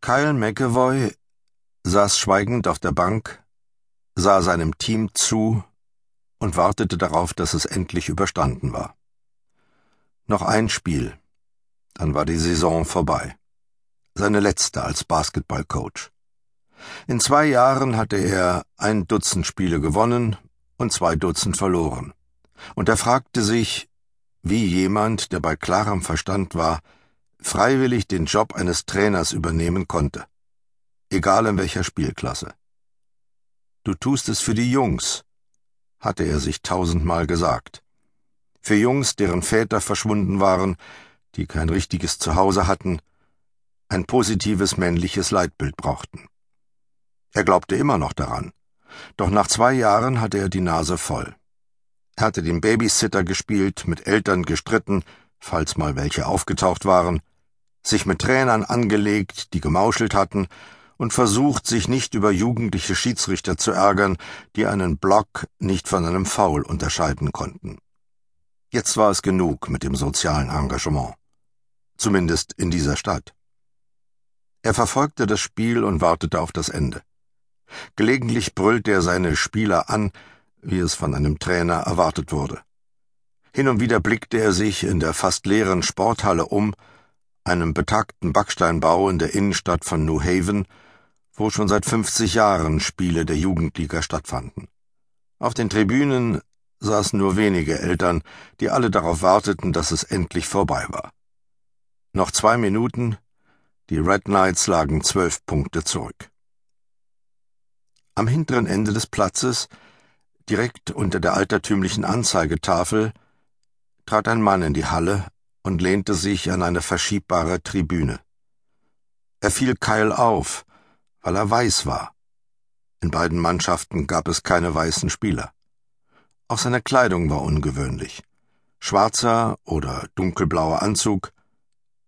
Kyle McAvoy saß schweigend auf der Bank, sah seinem Team zu und wartete darauf, dass es endlich überstanden war. Noch ein Spiel, dann war die Saison vorbei. Seine letzte als Basketballcoach. In zwei Jahren hatte er ein Dutzend Spiele gewonnen und zwei Dutzend verloren. Und er fragte sich, wie jemand, der bei klarem Verstand war, freiwillig den Job eines Trainers übernehmen konnte. Egal in welcher Spielklasse. Du tust es für die Jungs, hatte er sich tausendmal gesagt. Für Jungs, deren Väter verschwunden waren, die kein richtiges Zuhause hatten, ein positives männliches Leitbild brauchten. Er glaubte immer noch daran. Doch nach zwei Jahren hatte er die Nase voll. Er hatte den Babysitter gespielt, mit Eltern gestritten, falls mal welche aufgetaucht waren, sich mit Trainern angelegt, die gemauschelt hatten, und versucht, sich nicht über jugendliche Schiedsrichter zu ärgern, die einen Block nicht von einem Foul unterscheiden konnten. Jetzt war es genug mit dem sozialen Engagement. Zumindest in dieser Stadt. Er verfolgte das Spiel und wartete auf das Ende. Gelegentlich brüllte er seine Spieler an, wie es von einem Trainer erwartet wurde. Hin und wieder blickte er sich in der fast leeren Sporthalle um, einem betagten Backsteinbau in der Innenstadt von New Haven, wo schon seit 50 Jahren Spiele der Jugendliga stattfanden. Auf den Tribünen saßen nur wenige Eltern, die alle darauf warteten, dass es endlich vorbei war. Noch zwei Minuten, die Red Knights lagen zwölf Punkte zurück. Am hinteren Ende des Platzes, direkt unter der altertümlichen Anzeigetafel, trat ein Mann in die Halle und lehnte sich an eine verschiebbare Tribüne. Er fiel Kyle auf, weil er weiß war. In beiden Mannschaften gab es keine weißen Spieler. Auch seine Kleidung war ungewöhnlich. Schwarzer oder dunkelblauer Anzug,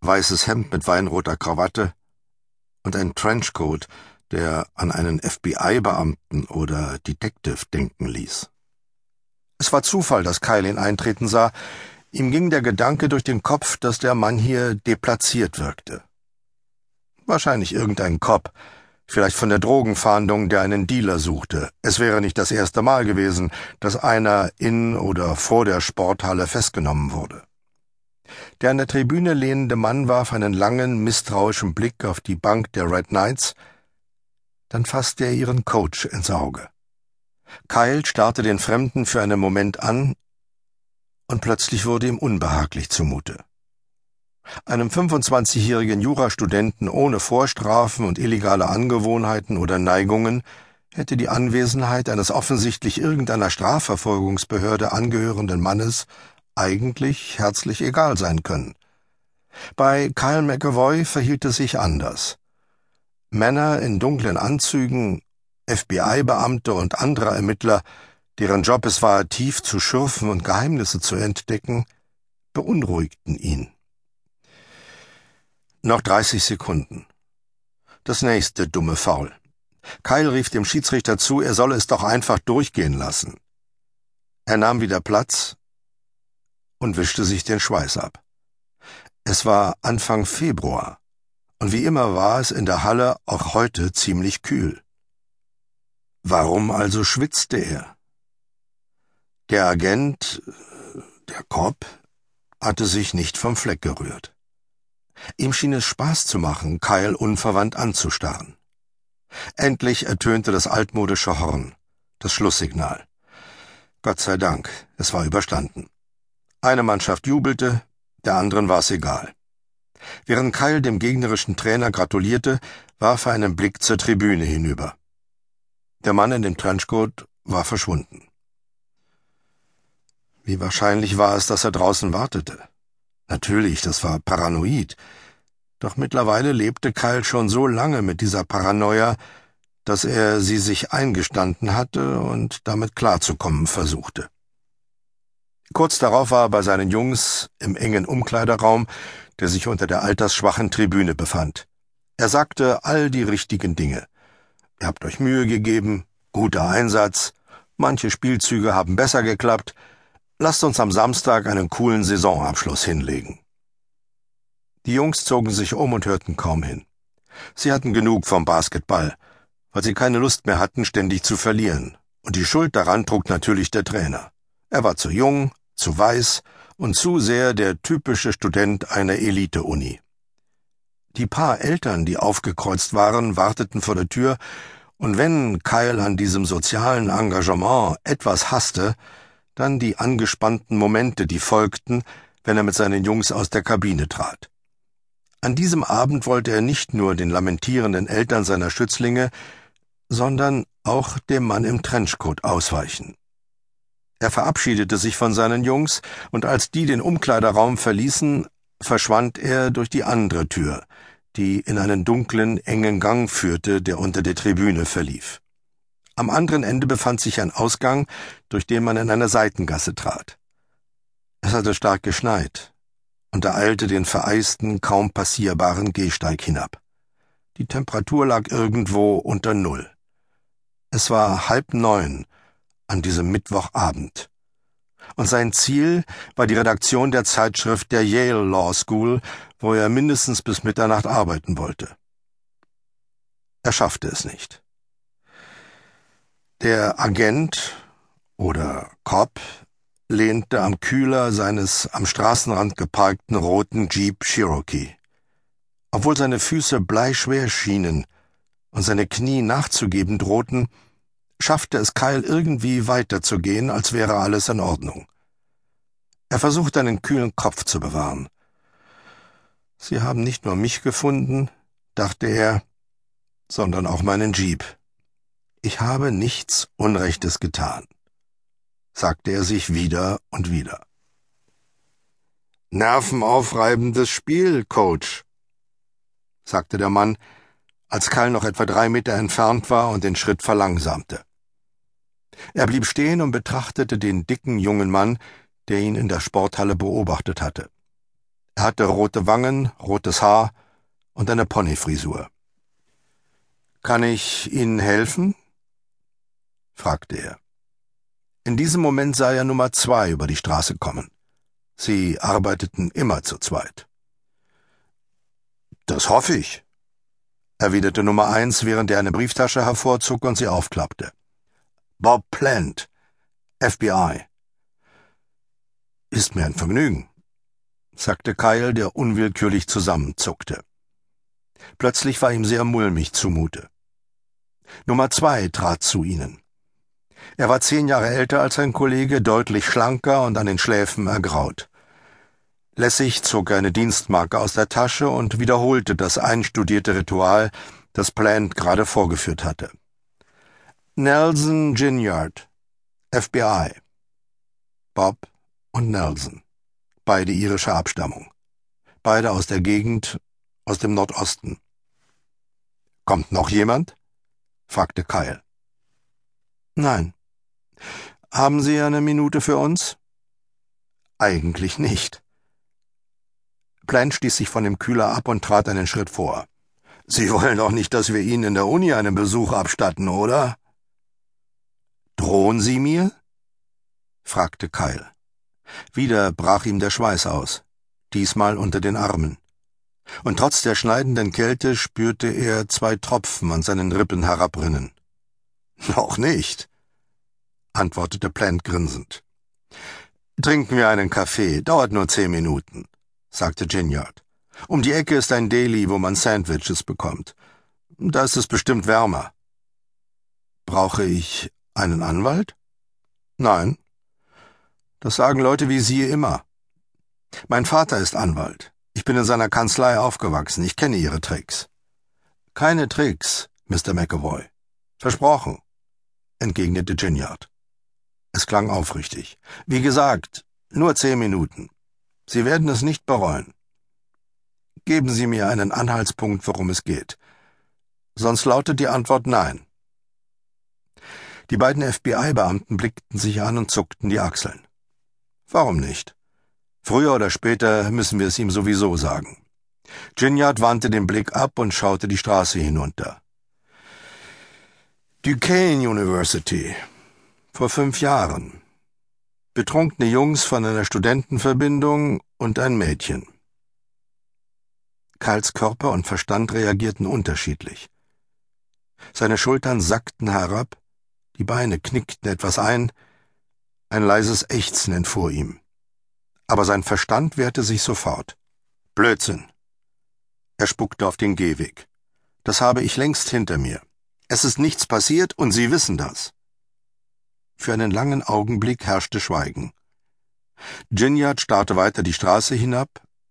weißes Hemd mit weinroter Krawatte und ein Trenchcoat, der an einen FBI-Beamten oder Detective denken ließ. Es war Zufall, dass Kyle ihn eintreten sah, Ihm ging der Gedanke durch den Kopf, dass der Mann hier deplatziert wirkte. Wahrscheinlich irgendein Cop, vielleicht von der Drogenfahndung, der einen Dealer suchte. Es wäre nicht das erste Mal gewesen, dass einer in oder vor der Sporthalle festgenommen wurde. Der an der Tribüne lehnende Mann warf einen langen, misstrauischen Blick auf die Bank der Red Knights, dann fasste er ihren Coach ins Auge. Kyle starrte den Fremden für einen Moment an, und plötzlich wurde ihm unbehaglich zumute. Einem 25-jährigen Jurastudenten ohne Vorstrafen und illegale Angewohnheiten oder Neigungen hätte die Anwesenheit eines offensichtlich irgendeiner Strafverfolgungsbehörde angehörenden Mannes eigentlich herzlich egal sein können. Bei Kyle McAvoy verhielt es sich anders. Männer in dunklen Anzügen, FBI-Beamte und andere Ermittler deren Job es war, tief zu schürfen und Geheimnisse zu entdecken, beunruhigten ihn. Noch dreißig Sekunden. Das nächste dumme Foul. Kyle rief dem Schiedsrichter zu, er solle es doch einfach durchgehen lassen. Er nahm wieder Platz und wischte sich den Schweiß ab. Es war Anfang Februar, und wie immer war es in der Halle auch heute ziemlich kühl. Warum also schwitzte er? Der Agent, der Cop, hatte sich nicht vom Fleck gerührt. Ihm schien es Spaß zu machen, Kyle unverwandt anzustarren. Endlich ertönte das altmodische Horn, das Schlusssignal. Gott sei Dank, es war überstanden. Eine Mannschaft jubelte, der anderen war es egal. Während Kyle dem gegnerischen Trainer gratulierte, warf er einen Blick zur Tribüne hinüber. Der Mann in dem Trenchcoat war verschwunden. Wie wahrscheinlich war es, dass er draußen wartete? Natürlich, das war paranoid. Doch mittlerweile lebte Kyle schon so lange mit dieser Paranoia, dass er sie sich eingestanden hatte und damit klarzukommen versuchte. Kurz darauf war er bei seinen Jungs im engen Umkleideraum, der sich unter der altersschwachen Tribüne befand. Er sagte all die richtigen Dinge. Ihr habt euch Mühe gegeben, guter Einsatz, manche Spielzüge haben besser geklappt, Lasst uns am Samstag einen coolen Saisonabschluss hinlegen. Die Jungs zogen sich um und hörten kaum hin. Sie hatten genug vom Basketball, weil sie keine Lust mehr hatten, ständig zu verlieren. Und die Schuld daran trug natürlich der Trainer. Er war zu jung, zu weiß und zu sehr der typische Student einer Elite-Uni. Die paar Eltern, die aufgekreuzt waren, warteten vor der Tür, und wenn Kyle an diesem sozialen Engagement etwas hasste, dann die angespannten Momente, die folgten, wenn er mit seinen Jungs aus der Kabine trat. An diesem Abend wollte er nicht nur den lamentierenden Eltern seiner Schützlinge, sondern auch dem Mann im Trenchcoat ausweichen. Er verabschiedete sich von seinen Jungs, und als die den Umkleiderraum verließen, verschwand er durch die andere Tür, die in einen dunklen, engen Gang führte, der unter der Tribüne verlief. Am anderen Ende befand sich ein Ausgang, durch den man in eine Seitengasse trat. Es hatte stark geschneit, und er eilte den vereisten, kaum passierbaren Gehsteig hinab. Die Temperatur lag irgendwo unter Null. Es war halb neun an diesem Mittwochabend. Und sein Ziel war die Redaktion der Zeitschrift der Yale Law School, wo er mindestens bis Mitternacht arbeiten wollte. Er schaffte es nicht. Der Agent oder Cop lehnte am Kühler seines am Straßenrand geparkten roten Jeep Cherokee. Obwohl seine Füße bleischwer schienen und seine Knie nachzugeben drohten, schaffte es Kyle irgendwie weiterzugehen, als wäre alles in Ordnung. Er versuchte einen kühlen Kopf zu bewahren. Sie haben nicht nur mich gefunden, dachte er, sondern auch meinen Jeep. Ich habe nichts Unrechtes getan, sagte er sich wieder und wieder. Nervenaufreibendes Spiel, Coach, sagte der Mann, als Karl noch etwa drei Meter entfernt war und den Schritt verlangsamte. Er blieb stehen und betrachtete den dicken jungen Mann, der ihn in der Sporthalle beobachtet hatte. Er hatte rote Wangen, rotes Haar und eine Ponyfrisur. Kann ich Ihnen helfen? fragte er. In diesem Moment sah er Nummer zwei über die Straße kommen. Sie arbeiteten immer zu zweit. Das hoffe ich, erwiderte Nummer eins, während er eine Brieftasche hervorzog und sie aufklappte. Bob Plant, FBI. Ist mir ein Vergnügen, sagte Kyle, der unwillkürlich zusammenzuckte. Plötzlich war ihm sehr mulmig zumute. Nummer zwei trat zu ihnen. Er war zehn Jahre älter als sein Kollege, deutlich schlanker und an den Schläfen ergraut. Lässig zog er eine Dienstmarke aus der Tasche und wiederholte das einstudierte Ritual, das Plant gerade vorgeführt hatte. Nelson Ginyard, FBI. Bob und Nelson, beide irischer Abstammung. Beide aus der Gegend, aus dem Nordosten. Kommt noch jemand? fragte Kyle. Nein. Haben Sie eine Minute für uns? Eigentlich nicht. Klein stieß sich von dem Kühler ab und trat einen Schritt vor. Sie wollen doch nicht, dass wir Ihnen in der Uni einen Besuch abstatten, oder? Drohen Sie mir? fragte Kyle. Wieder brach ihm der Schweiß aus, diesmal unter den Armen. Und trotz der schneidenden Kälte spürte er zwei Tropfen an seinen Rippen herabrinnen. Noch nicht, antwortete Plant grinsend. Trinken wir einen Kaffee, dauert nur zehn Minuten, sagte Ginyard. Um die Ecke ist ein Deli, wo man Sandwiches bekommt. Da ist es bestimmt wärmer. Brauche ich einen Anwalt? Nein. Das sagen Leute wie Sie immer. Mein Vater ist Anwalt. Ich bin in seiner Kanzlei aufgewachsen. Ich kenne Ihre Tricks. Keine Tricks, Mr. McAvoy. Versprochen, entgegnete Ginyard. Es klang aufrichtig. Wie gesagt, nur zehn Minuten. Sie werden es nicht bereuen. Geben Sie mir einen Anhaltspunkt, worum es geht. Sonst lautet die Antwort Nein. Die beiden FBI-Beamten blickten sich an und zuckten die Achseln. Warum nicht? Früher oder später müssen wir es ihm sowieso sagen. Ginyard wandte den Blick ab und schaute die Straße hinunter. Duquesne University, vor fünf Jahren. Betrunkene Jungs von einer Studentenverbindung und ein Mädchen. Kyles Körper und Verstand reagierten unterschiedlich. Seine Schultern sackten herab, die Beine knickten etwas ein, ein leises Ächzen entfuhr ihm. Aber sein Verstand wehrte sich sofort. Blödsinn. Er spuckte auf den Gehweg. Das habe ich längst hinter mir. Es ist nichts passiert und Sie wissen das. Für einen langen Augenblick herrschte Schweigen. Ginyard starrte weiter die Straße hinab,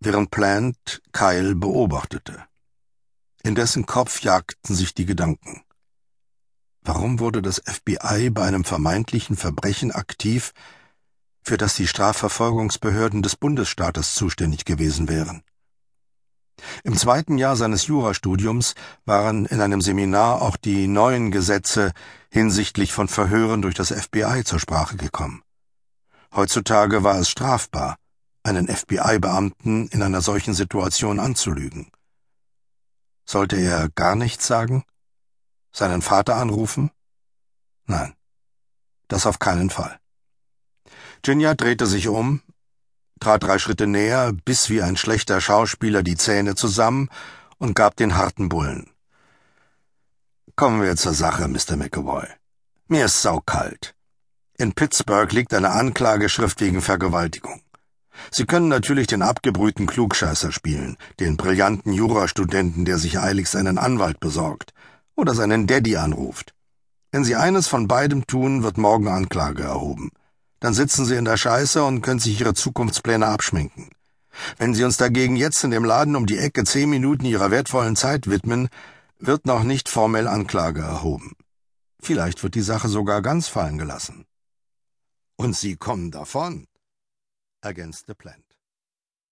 während Plant Kyle beobachtete. In dessen Kopf jagten sich die Gedanken. Warum wurde das FBI bei einem vermeintlichen Verbrechen aktiv, für das die Strafverfolgungsbehörden des Bundesstaates zuständig gewesen wären? Im zweiten Jahr seines Jurastudiums waren in einem Seminar auch die neuen Gesetze hinsichtlich von Verhören durch das FBI zur Sprache gekommen. Heutzutage war es strafbar, einen FBI-Beamten in einer solchen Situation anzulügen. Sollte er gar nichts sagen? Seinen Vater anrufen? Nein, das auf keinen Fall. Ginja drehte sich um, trat drei Schritte näher, biss wie ein schlechter Schauspieler die Zähne zusammen und gab den harten Bullen. Kommen wir zur Sache, Mr. McAvoy. Mir ist saukalt. In Pittsburgh liegt eine Anklageschrift wegen Vergewaltigung. Sie können natürlich den abgebrühten Klugscheißer spielen, den brillanten Jurastudenten, der sich eiligst einen Anwalt besorgt oder seinen Daddy anruft. Wenn Sie eines von beidem tun, wird morgen Anklage erhoben. Dann sitzen Sie in der Scheiße und können sich Ihre Zukunftspläne abschminken. Wenn Sie uns dagegen jetzt in dem Laden um die Ecke zehn Minuten Ihrer wertvollen Zeit widmen, wird noch nicht formell Anklage erhoben. Vielleicht wird die Sache sogar ganz fallen gelassen. Und Sie kommen davon, ergänzte Plant.